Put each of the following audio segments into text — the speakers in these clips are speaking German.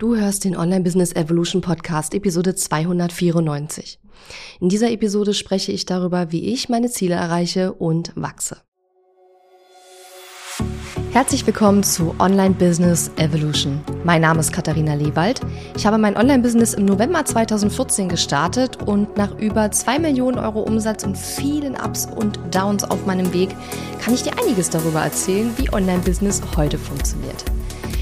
Du hörst den Online Business Evolution Podcast Episode 294. In dieser Episode spreche ich darüber, wie ich meine Ziele erreiche und wachse. Herzlich willkommen zu Online Business Evolution. Mein Name ist Katharina Lewald. Ich habe mein Online-Business im November 2014 gestartet und nach über 2 Millionen Euro Umsatz und vielen Ups und Downs auf meinem Weg kann ich dir einiges darüber erzählen, wie Online-Business heute funktioniert.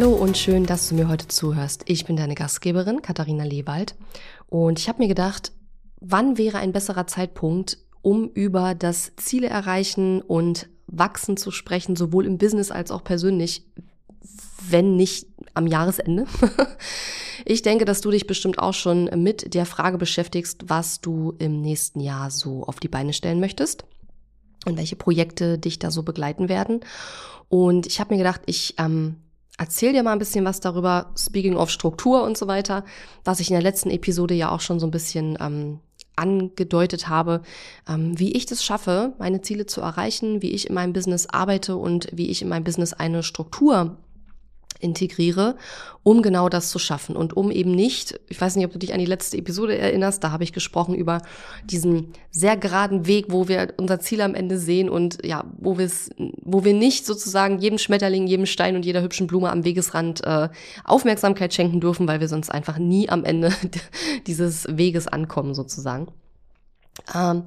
Hallo und schön, dass du mir heute zuhörst. Ich bin deine Gastgeberin, Katharina Lewald. Und ich habe mir gedacht, wann wäre ein besserer Zeitpunkt, um über das Ziele erreichen und wachsen zu sprechen, sowohl im Business als auch persönlich, wenn nicht am Jahresende. ich denke, dass du dich bestimmt auch schon mit der Frage beschäftigst, was du im nächsten Jahr so auf die Beine stellen möchtest und welche Projekte dich da so begleiten werden. Und ich habe mir gedacht, ich ähm, erzähl dir mal ein bisschen was darüber, speaking of Struktur und so weiter, was ich in der letzten Episode ja auch schon so ein bisschen ähm, angedeutet habe, ähm, wie ich das schaffe, meine Ziele zu erreichen, wie ich in meinem Business arbeite und wie ich in meinem Business eine Struktur integriere, um genau das zu schaffen und um eben nicht, ich weiß nicht, ob du dich an die letzte Episode erinnerst, da habe ich gesprochen über diesen sehr geraden Weg, wo wir unser Ziel am Ende sehen und ja, wo wir es, wo wir nicht sozusagen jedem Schmetterling, jedem Stein und jeder hübschen Blume am Wegesrand äh, Aufmerksamkeit schenken dürfen, weil wir sonst einfach nie am Ende dieses Weges ankommen sozusagen. Ähm,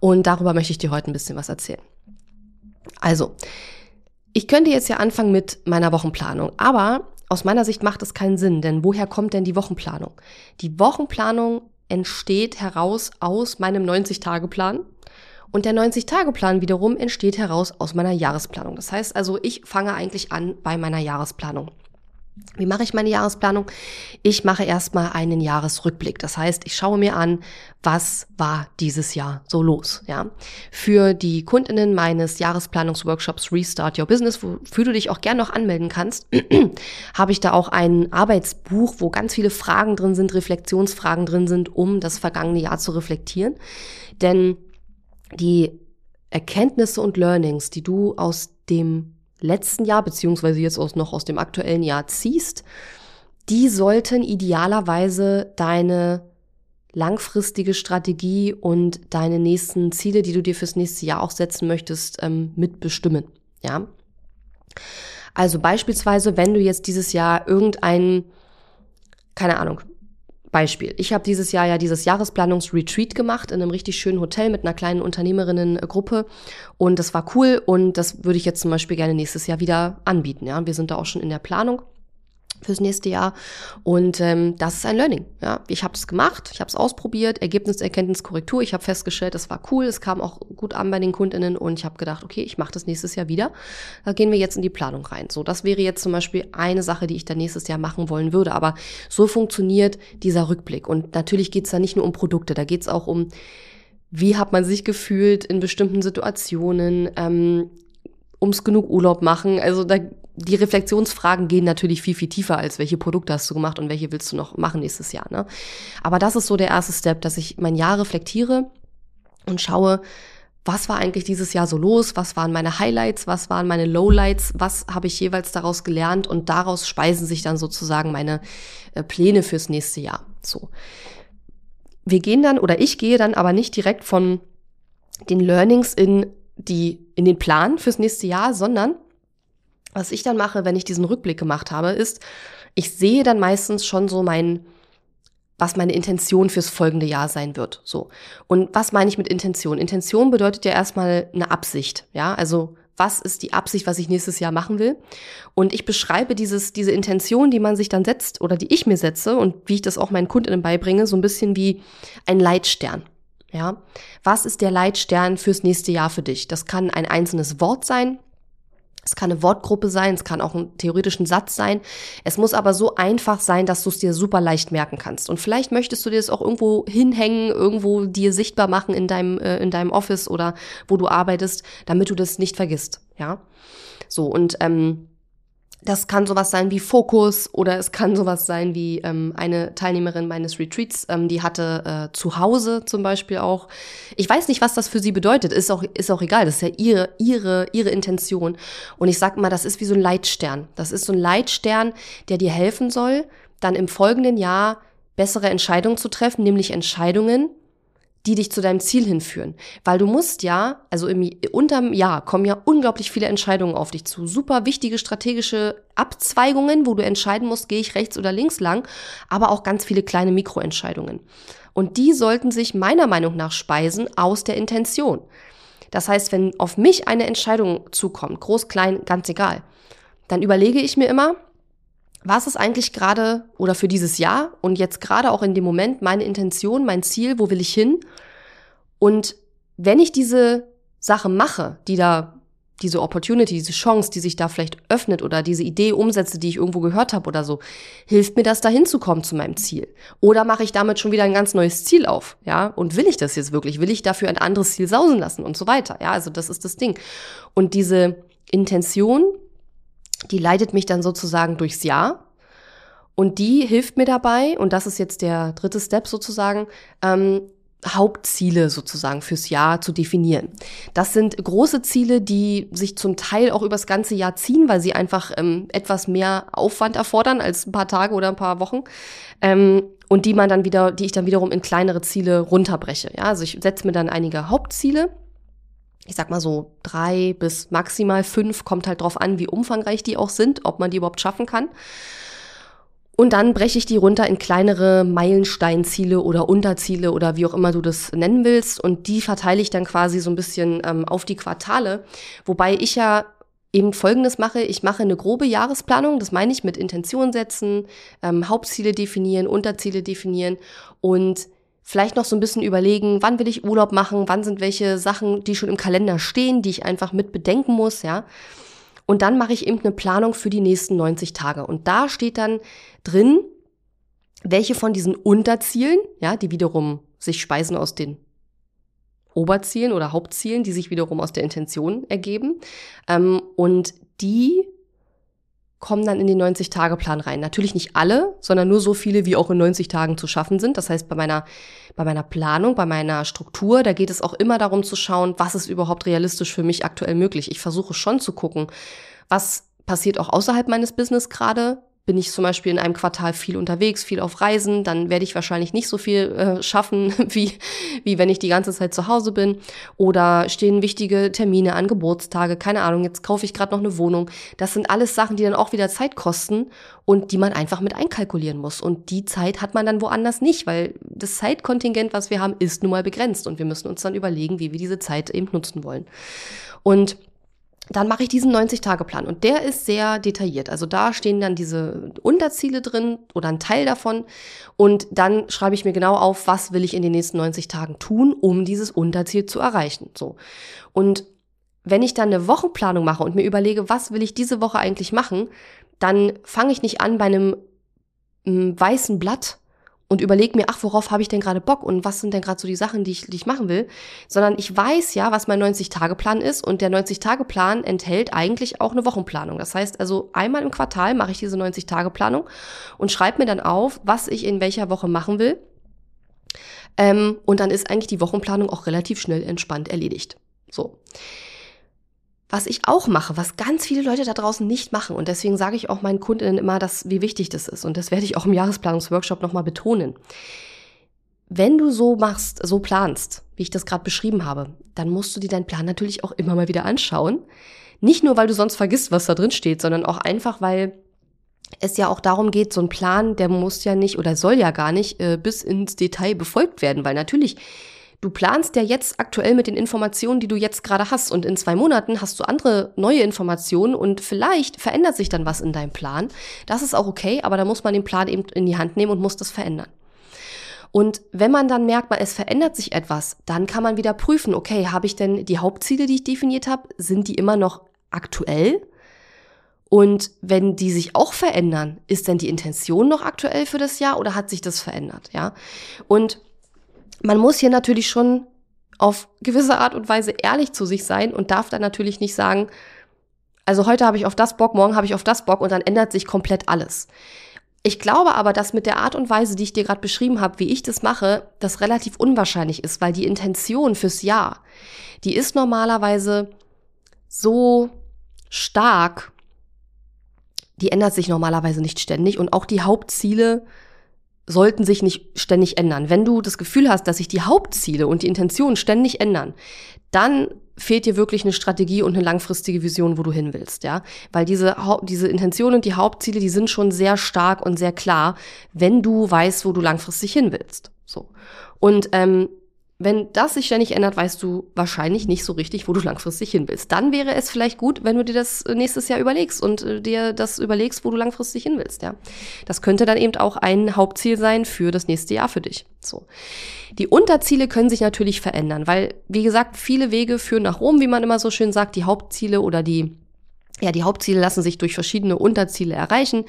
und darüber möchte ich dir heute ein bisschen was erzählen. Also, ich könnte jetzt ja anfangen mit meiner Wochenplanung, aber aus meiner Sicht macht es keinen Sinn, denn woher kommt denn die Wochenplanung? Die Wochenplanung entsteht heraus aus meinem 90-Tage-Plan und der 90-Tage-Plan wiederum entsteht heraus aus meiner Jahresplanung. Das heißt also, ich fange eigentlich an bei meiner Jahresplanung. Wie mache ich meine Jahresplanung? Ich mache erstmal einen Jahresrückblick. Das heißt, ich schaue mir an, was war dieses Jahr so los, ja? Für die Kundinnen meines Jahresplanungsworkshops Restart Your Business, wofür du dich auch gern noch anmelden kannst, habe ich da auch ein Arbeitsbuch, wo ganz viele Fragen drin sind, Reflexionsfragen drin sind, um das vergangene Jahr zu reflektieren. Denn die Erkenntnisse und Learnings, die du aus dem letzten Jahr, beziehungsweise jetzt aus, noch aus dem aktuellen Jahr ziehst, die sollten idealerweise deine langfristige Strategie und deine nächsten Ziele, die du dir fürs nächste Jahr auch setzen möchtest, ähm, mitbestimmen. Ja. Also beispielsweise, wenn du jetzt dieses Jahr irgendein, keine Ahnung, Beispiel. Ich habe dieses Jahr ja dieses Jahresplanungsretreat gemacht in einem richtig schönen Hotel mit einer kleinen Unternehmerinnengruppe und das war cool und das würde ich jetzt zum Beispiel gerne nächstes Jahr wieder anbieten. Ja, wir sind da auch schon in der Planung fürs nächste Jahr. Und ähm, das ist ein Learning. Ja, ich habe es gemacht, ich habe es ausprobiert, Ergebnis, Erkenntnis, Korrektur. Ich habe festgestellt, es war cool, es kam auch gut an bei den Kundinnen und ich habe gedacht, okay, ich mache das nächstes Jahr wieder. Da gehen wir jetzt in die Planung rein. So, das wäre jetzt zum Beispiel eine Sache, die ich dann nächstes Jahr machen wollen würde. Aber so funktioniert dieser Rückblick. Und natürlich geht es da nicht nur um Produkte, da geht es auch um wie hat man sich gefühlt in bestimmten Situationen, ähm, ums genug Urlaub machen. Also da die Reflexionsfragen gehen natürlich viel, viel tiefer, als welche Produkte hast du gemacht und welche willst du noch machen nächstes Jahr. Ne? Aber das ist so der erste Step, dass ich mein Jahr reflektiere und schaue, was war eigentlich dieses Jahr so los, was waren meine Highlights, was waren meine Lowlights, was habe ich jeweils daraus gelernt und daraus speisen sich dann sozusagen meine äh, Pläne fürs nächste Jahr. So. Wir gehen dann oder ich gehe dann aber nicht direkt von den Learnings in die in den Plan fürs nächste Jahr, sondern was ich dann mache, wenn ich diesen Rückblick gemacht habe, ist, ich sehe dann meistens schon so mein, was meine Intention fürs folgende Jahr sein wird. So. Und was meine ich mit Intention? Intention bedeutet ja erstmal eine Absicht. Ja, also was ist die Absicht, was ich nächstes Jahr machen will? Und ich beschreibe dieses, diese Intention, die man sich dann setzt oder die ich mir setze und wie ich das auch meinen Kundinnen beibringe, so ein bisschen wie ein Leitstern. Ja, was ist der Leitstern fürs nächste Jahr für dich? Das kann ein einzelnes Wort sein, Es kann eine Wortgruppe sein, es kann auch ein theoretischen Satz sein. Es muss aber so einfach sein, dass du es dir super leicht merken kannst. Und vielleicht möchtest du dir das auch irgendwo hinhängen, irgendwo dir sichtbar machen in deinem, äh, in deinem Office oder wo du arbeitest, damit du das nicht vergisst. Ja. So, und ähm, das kann sowas sein wie Fokus oder es kann sowas sein wie ähm, eine Teilnehmerin meines Retreats, ähm, die hatte äh, zu Hause zum Beispiel auch. Ich weiß nicht, was das für sie bedeutet. Ist auch, ist auch egal. Das ist ja ihre, ihre, ihre Intention. Und ich sag mal, das ist wie so ein Leitstern. Das ist so ein Leitstern, der dir helfen soll, dann im folgenden Jahr bessere Entscheidungen zu treffen, nämlich Entscheidungen, die dich zu deinem Ziel hinführen. Weil du musst ja, also im, unterm Jahr kommen ja unglaublich viele Entscheidungen auf dich zu. Super wichtige strategische Abzweigungen, wo du entscheiden musst, gehe ich rechts oder links lang, aber auch ganz viele kleine Mikroentscheidungen. Und die sollten sich meiner Meinung nach speisen aus der Intention. Das heißt, wenn auf mich eine Entscheidung zukommt, groß, klein, ganz egal, dann überlege ich mir immer, was ist eigentlich gerade oder für dieses Jahr und jetzt gerade auch in dem Moment meine Intention, mein Ziel, wo will ich hin? Und wenn ich diese Sache mache, die da, diese Opportunity, diese Chance, die sich da vielleicht öffnet oder diese Idee umsetze, die ich irgendwo gehört habe oder so, hilft mir das da hinzukommen zu meinem Ziel? Oder mache ich damit schon wieder ein ganz neues Ziel auf? Ja, und will ich das jetzt wirklich? Will ich dafür ein anderes Ziel sausen lassen und so weiter? Ja, also das ist das Ding. Und diese Intention, die leitet mich dann sozusagen durchs Jahr. Und die hilft mir dabei, und das ist jetzt der dritte Step sozusagen, ähm, Hauptziele sozusagen fürs Jahr zu definieren. Das sind große Ziele, die sich zum Teil auch übers ganze Jahr ziehen, weil sie einfach ähm, etwas mehr Aufwand erfordern als ein paar Tage oder ein paar Wochen. Ähm, und die man dann wieder, die ich dann wiederum in kleinere Ziele runterbreche. Ja, also ich setze mir dann einige Hauptziele ich sag mal so drei bis maximal fünf, kommt halt drauf an, wie umfangreich die auch sind, ob man die überhaupt schaffen kann. Und dann breche ich die runter in kleinere Meilensteinziele oder Unterziele oder wie auch immer du das nennen willst. Und die verteile ich dann quasi so ein bisschen ähm, auf die Quartale. Wobei ich ja eben Folgendes mache. Ich mache eine grobe Jahresplanung. Das meine ich mit Intention setzen, ähm, Hauptziele definieren, Unterziele definieren und Vielleicht noch so ein bisschen überlegen, wann will ich Urlaub machen, wann sind welche Sachen, die schon im Kalender stehen, die ich einfach mit bedenken muss, ja. Und dann mache ich eben eine Planung für die nächsten 90 Tage. Und da steht dann drin, welche von diesen Unterzielen, ja, die wiederum sich speisen aus den Oberzielen oder Hauptzielen, die sich wiederum aus der Intention ergeben. Ähm, und die kommen dann in den 90-Tage-Plan rein. Natürlich nicht alle, sondern nur so viele, wie auch in 90 Tagen zu schaffen sind. Das heißt, bei meiner, bei meiner Planung, bei meiner Struktur, da geht es auch immer darum zu schauen, was ist überhaupt realistisch für mich aktuell möglich. Ich versuche schon zu gucken, was passiert auch außerhalb meines Business gerade, bin ich zum Beispiel in einem Quartal viel unterwegs, viel auf Reisen, dann werde ich wahrscheinlich nicht so viel äh, schaffen, wie, wie wenn ich die ganze Zeit zu Hause bin. Oder stehen wichtige Termine an, Geburtstage, keine Ahnung, jetzt kaufe ich gerade noch eine Wohnung. Das sind alles Sachen, die dann auch wieder Zeit kosten und die man einfach mit einkalkulieren muss. Und die Zeit hat man dann woanders nicht, weil das Zeitkontingent, was wir haben, ist nun mal begrenzt. Und wir müssen uns dann überlegen, wie wir diese Zeit eben nutzen wollen. Und dann mache ich diesen 90-Tage-Plan und der ist sehr detailliert. Also da stehen dann diese Unterziele drin oder ein Teil davon und dann schreibe ich mir genau auf, was will ich in den nächsten 90 Tagen tun, um dieses Unterziel zu erreichen. So. Und wenn ich dann eine Wochenplanung mache und mir überlege, was will ich diese Woche eigentlich machen, dann fange ich nicht an bei einem, mm, weißen Blatt und überlege mir, ach, worauf habe ich denn gerade Bock und was sind denn gerade so die Sachen, die ich, die ich machen will, sondern ich weiß ja, was mein 90-Tage-Plan ist und der 90-Tage-Plan enthält eigentlich auch eine Wochenplanung. Das heißt also, einmal im Quartal mache ich diese 90-Tage-Planung und schreibe mir dann auf, was ich in welcher Woche machen will. Ähm, und dann ist eigentlich die Wochenplanung auch relativ schnell entspannt erledigt. So. Was ich auch mache, was ganz viele Leute da draußen nicht machen. Und deswegen sage ich auch meinen Kundinnen immer, dass, wie wichtig das ist. Und das werde ich auch im Jahresplanungsworkshop nochmal betonen. Wenn du so machst, so planst, wie ich das gerade beschrieben habe, dann musst du dir deinen Plan natürlich auch immer mal wieder anschauen. Nicht nur, weil du sonst vergisst, was da drin steht, sondern auch einfach, weil es ja auch darum geht, so ein Plan, der muss ja nicht oder soll ja gar nicht äh, bis ins Detail befolgt werden, weil natürlich Du planst ja jetzt aktuell mit den Informationen, die du jetzt gerade hast. Und in zwei Monaten hast du andere neue Informationen und vielleicht verändert sich dann was in deinem Plan. Das ist auch okay, aber da muss man den Plan eben in die Hand nehmen und muss das verändern. Und wenn man dann merkt, es verändert sich etwas, dann kann man wieder prüfen, okay, habe ich denn die Hauptziele, die ich definiert habe, sind die immer noch aktuell? Und wenn die sich auch verändern, ist denn die Intention noch aktuell für das Jahr oder hat sich das verändert? Ja. Und man muss hier natürlich schon auf gewisse Art und Weise ehrlich zu sich sein und darf dann natürlich nicht sagen, also heute habe ich auf das Bock, morgen habe ich auf das Bock und dann ändert sich komplett alles. Ich glaube aber, dass mit der Art und Weise, die ich dir gerade beschrieben habe, wie ich das mache, das relativ unwahrscheinlich ist, weil die Intention fürs Jahr, die ist normalerweise so stark die ändert sich normalerweise nicht ständig und auch die Hauptziele sollten sich nicht ständig ändern. Wenn du das Gefühl hast, dass sich die Hauptziele und die Intentionen ständig ändern, dann fehlt dir wirklich eine Strategie und eine langfristige Vision, wo du hin willst, ja? Weil diese, diese Intention und die Hauptziele, die sind schon sehr stark und sehr klar, wenn du weißt, wo du langfristig hin willst. So. Und ähm, wenn das sich ständig ändert, weißt du wahrscheinlich nicht so richtig, wo du langfristig hin willst. Dann wäre es vielleicht gut, wenn du dir das äh, nächstes Jahr überlegst und äh, dir das überlegst, wo du langfristig hin willst, ja. Das könnte dann eben auch ein Hauptziel sein für das nächste Jahr für dich. So. Die Unterziele können sich natürlich verändern, weil, wie gesagt, viele Wege führen nach Rom, wie man immer so schön sagt. Die Hauptziele oder die ja, die Hauptziele lassen sich durch verschiedene Unterziele erreichen.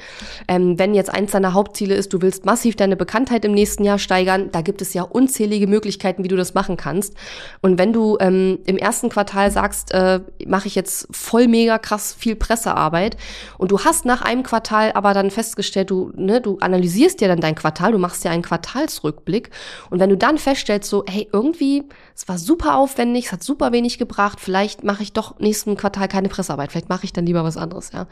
Ähm, wenn jetzt eins deiner Hauptziele ist, du willst massiv deine Bekanntheit im nächsten Jahr steigern, da gibt es ja unzählige Möglichkeiten, wie du das machen kannst. Und wenn du ähm, im ersten Quartal sagst, äh, mache ich jetzt voll mega krass viel Pressearbeit und du hast nach einem Quartal aber dann festgestellt, du, ne, du analysierst ja dann dein Quartal, du machst ja einen Quartalsrückblick und wenn du dann feststellst, so, hey, irgendwie, es war super aufwendig, es hat super wenig gebracht, vielleicht mache ich doch nächsten Quartal keine Pressearbeit, vielleicht mache ich dann lieber was anderes, ja.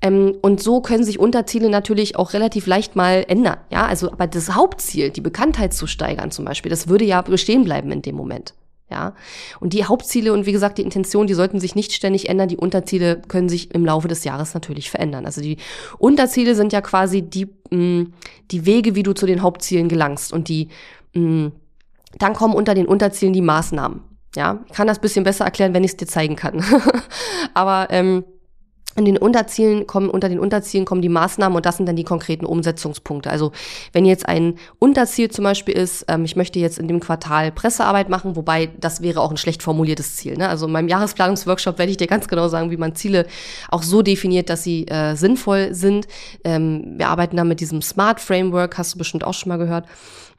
Ähm, und so können sich Unterziele natürlich auch relativ leicht mal ändern, ja. Also, aber das Hauptziel, die Bekanntheit zu steigern zum Beispiel, das würde ja bestehen bleiben in dem Moment. Ja, und die Hauptziele und wie gesagt die Intention, die sollten sich nicht ständig ändern. Die Unterziele können sich im Laufe des Jahres natürlich verändern. Also die Unterziele sind ja quasi die mh, die Wege, wie du zu den Hauptzielen gelangst und die mh, dann kommen unter den Unterzielen die Maßnahmen. Ja, ich kann das bisschen besser erklären, wenn ich es dir zeigen kann. Aber ähm, in den Unterzielen kommen, unter den Unterzielen kommen die Maßnahmen und das sind dann die konkreten Umsetzungspunkte. Also wenn jetzt ein Unterziel zum Beispiel ist, ähm, ich möchte jetzt in dem Quartal Pressearbeit machen, wobei das wäre auch ein schlecht formuliertes Ziel. Ne? Also in meinem Jahresplanungsworkshop werde ich dir ganz genau sagen, wie man Ziele auch so definiert, dass sie äh, sinnvoll sind. Ähm, wir arbeiten da mit diesem Smart Framework, hast du bestimmt auch schon mal gehört.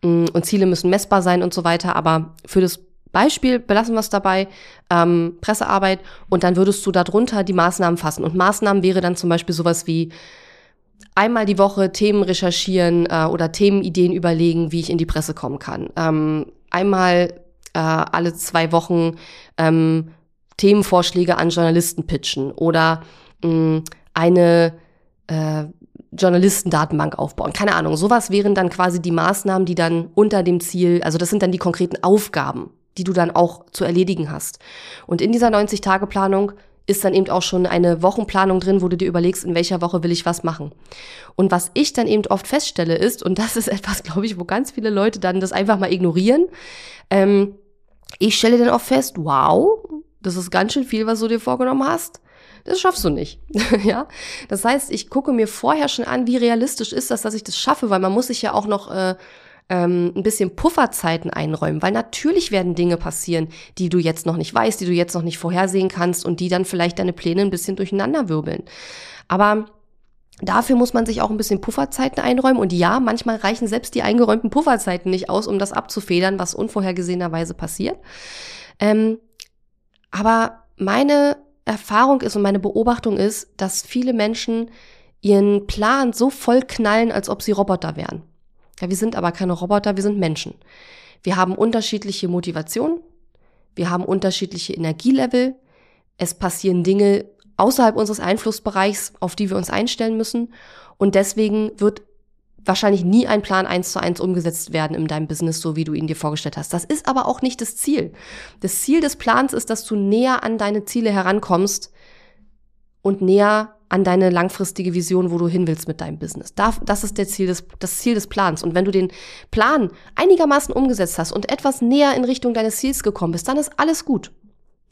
Mm, und Ziele müssen messbar sein und so weiter. Aber für das Beispiel, belassen wir es dabei, ähm, Pressearbeit und dann würdest du darunter die Maßnahmen fassen. Und Maßnahmen wäre dann zum Beispiel sowas wie einmal die Woche Themen recherchieren äh, oder Themenideen überlegen, wie ich in die Presse kommen kann. Ähm, einmal äh, alle zwei Wochen ähm, Themenvorschläge an Journalisten pitchen oder mh, mm, eine äh, Journalistendatenbank aufbauen. Keine Ahnung. Sowas wären dann quasi die Maßnahmen, die dann unter dem Ziel, also das sind dann die konkreten Aufgaben, die du dann auch zu erledigen hast. Und in dieser 90-Tage-Planung ist dann eben auch schon eine Wochenplanung drin, wo du dir überlegst, in welcher Woche will ich was machen. Und was ich dann eben oft feststelle ist, und das ist etwas, glaube ich, wo ganz viele Leute dann das einfach mal ignorieren, ähm, ich stelle dann oft fest, wow, das ist ganz schön viel, was du dir vorgenommen hast. Das schaffst du nicht. ja, das heißt, ich gucke mir vorher schon an, wie realistisch ist das, dass ich das schaffe, weil man muss sich ja auch noch äh, ähm, ein bisschen Pufferzeiten einräumen, weil natürlich werden Dinge passieren, die du jetzt noch nicht weißt, die du jetzt noch nicht vorhersehen kannst und die dann vielleicht deine Pläne ein bisschen durcheinander wirbeln. Aber Dafür muss man sich auch ein bisschen Pufferzeiten einräumen. Und ja, manchmal reichen selbst die eingeräumten Pufferzeiten nicht aus, um das abzufedern, was unvorhergesehenerweise passiert. Ähm, aber meine Erfahrung ist und meine Beobachtung ist, dass viele Menschen ihren Plan so voll knallen, als ob sie Roboter wären. Ja, wir sind aber keine Roboter, wir sind Menschen. Wir haben unterschiedliche Motivationen, wir haben unterschiedliche Energielevel, es passieren Dinge außerhalb unseres Einflussbereichs, auf die wir uns einstellen müssen. Und deswegen wird wahrscheinlich nie ein Plan eins zu eins umgesetzt werden in deinem Business, so wie du ihn dir vorgestellt hast. Das ist aber auch nicht das Ziel. Das Ziel des Plans ist, dass du näher an deine Ziele herankommst und näher an deine langfristige Vision, wo du hin willst mit deinem Business. Das ist der Ziel des, das Ziel des Plans. Und wenn du den Plan einigermaßen umgesetzt hast und etwas näher in Richtung deines Ziels gekommen bist, dann ist alles gut.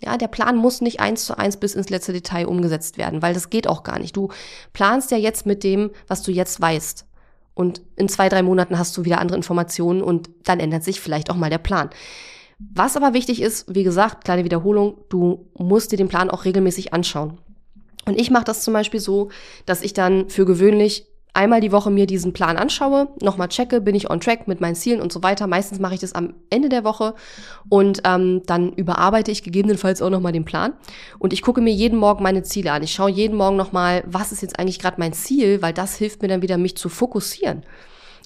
Ja, der Plan muss nicht eins zu eins bis ins letzte Detail umgesetzt werden, weil das geht auch gar nicht. Du planst ja jetzt mit dem, was du jetzt weißt. Und in zwei, drei Monaten hast du wieder andere Informationen und dann ändert sich vielleicht auch mal der Plan. Was aber wichtig ist, wie gesagt, kleine Wiederholung, du musst dir den Plan auch regelmäßig anschauen. Und ich mache das zum Beispiel so, dass ich dann für gewöhnlich einmal die Woche mir diesen Plan anschaue, nochmal checke, bin ich on track mit meinen Zielen und so weiter. Meistens mache ich das am Ende der Woche und ähm, dann überarbeite ich gegebenenfalls auch nochmal den Plan. Und ich gucke mir jeden Morgen meine Ziele an. Ich schaue jeden Morgen nochmal, was ist jetzt eigentlich gerade mein Ziel, weil das hilft mir dann wieder, mich zu fokussieren.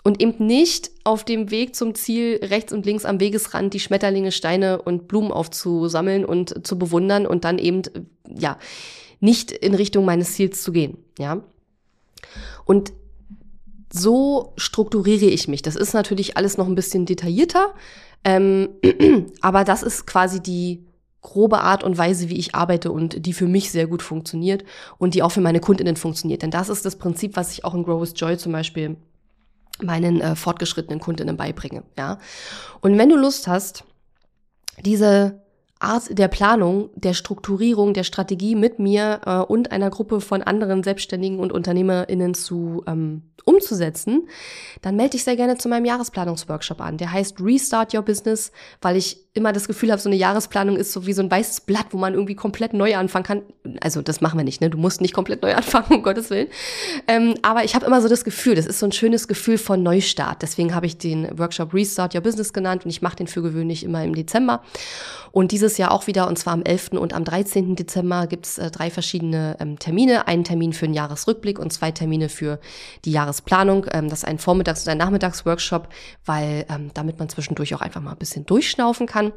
Und eben nicht auf dem Weg zum Ziel rechts und links am Wegesrand die Schmetterlinge, Steine und Blumen aufzusammeln und zu bewundern und dann eben, ja, nicht in Richtung meines Ziels zu gehen, ja. Und so strukturiere ich mich. Das ist natürlich alles noch ein bisschen detaillierter, ähm, aber das ist quasi die grobe Art und Weise, wie ich arbeite und die für mich sehr gut funktioniert und die auch für meine Kundinnen funktioniert. Denn das ist das Prinzip, was ich auch in Grow with Joy zum Beispiel meinen äh, fortgeschrittenen Kundinnen beibringe. Ja, und wenn du Lust hast, diese Art der Planung, der Strukturierung, der Strategie mit mir äh, und einer Gruppe von anderen Selbstständigen und UnternehmerInnen zu ähm, umzusetzen, dann melde dich sehr gerne zu meinem Jahresplanungsworkshop an. Der heißt Restart Your Business, weil ich immer das Gefühl habe, so eine Jahresplanung ist so wie so ein weißes Blatt, wo man irgendwie komplett neu anfangen kann. Also das machen wir nicht, ne? Du musst nicht komplett neu anfangen, um Gottes Willen. Ähm, aber ich habe immer so das Gefühl, das ist so ein schönes Gefühl von Neustart. Deswegen habe ich den Workshop Restart Your Business genannt und ich mache den für gewöhnlich immer im Dezember. Und dieses Jahr auch wieder, und zwar am 11. und am 13. Dezember gibt es äh, drei verschiedene ähm, Termine. Einen Termin für den Jahresrückblick und zwei Termine für die Jahresplanung. Ähm, das ist ein Vormittags- und ein Nachmittagsworkshop, weil ähm, damit man zwischendurch auch einfach mal ein bisschen durchschnaufen kann.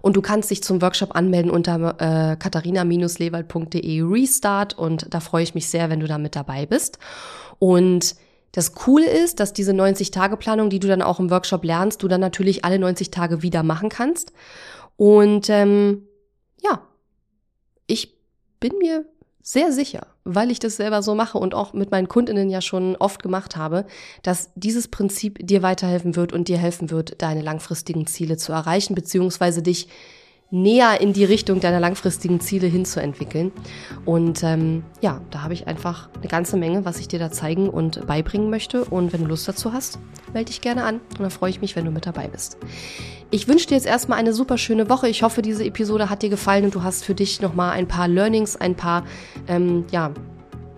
Und du kannst dich zum Workshop anmelden unter äh, katharina-lewald.de Restart und da freue ich mich sehr, wenn du da mit dabei bist. Und das Coole ist, dass diese 90-Tage-Planung, die du dann auch im Workshop lernst, du dann natürlich alle 90 Tage wieder machen kannst. Und ähm, ja, ich bin mir sehr sicher, weil ich das selber so mache und auch mit meinen Kundinnen ja schon oft gemacht habe, dass dieses Prinzip dir weiterhelfen wird und dir helfen wird, deine langfristigen Ziele zu erreichen, beziehungsweise dich näher in die Richtung deiner langfristigen Ziele hinzuentwickeln. Und ähm, ja, da habe ich einfach eine ganze Menge, was ich dir da zeigen und beibringen möchte. Und wenn du Lust dazu hast, melde dich gerne an. Und dann freue ich mich, wenn du mit dabei bist. Ich wünsche dir jetzt erstmal eine super schöne Woche. Ich hoffe, diese Episode hat dir gefallen und du hast für dich nochmal ein paar Learnings, ein paar, ähm, ja,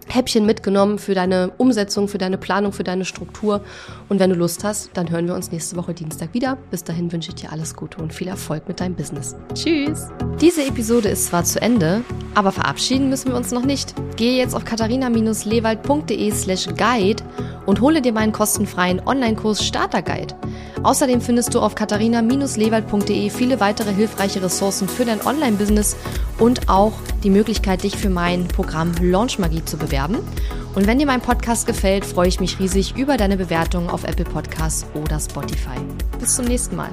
Häppchen mitgenommen für deine Umsetzung, für deine Planung, für deine Struktur. Und wenn du Lust hast, dann hören wir uns nächste Woche Dienstag wieder. Bis dahin wünsche ich dir alles Gute und viel Erfolg mit deinem Business. Tschüss! Diese Episode ist zwar zu Ende, aber verabschieden müssen wir uns noch nicht. Gehe jetzt auf katharina-lewald.de slash guide und hole dir meinen kostenfreien Online-Kurs Starter Guide. Außerdem findest du auf katharina-lewald.de viele weitere hilfreiche Ressourcen für dein Online-Business und auch die Möglichkeit, dich für mein Programm Launch Magie zu bewerben. Und wenn dir mein Podcast gefällt, freue ich mich riesig über deine Bewertung auf Apple Podcasts oder Spotify. Bis zum nächsten Mal.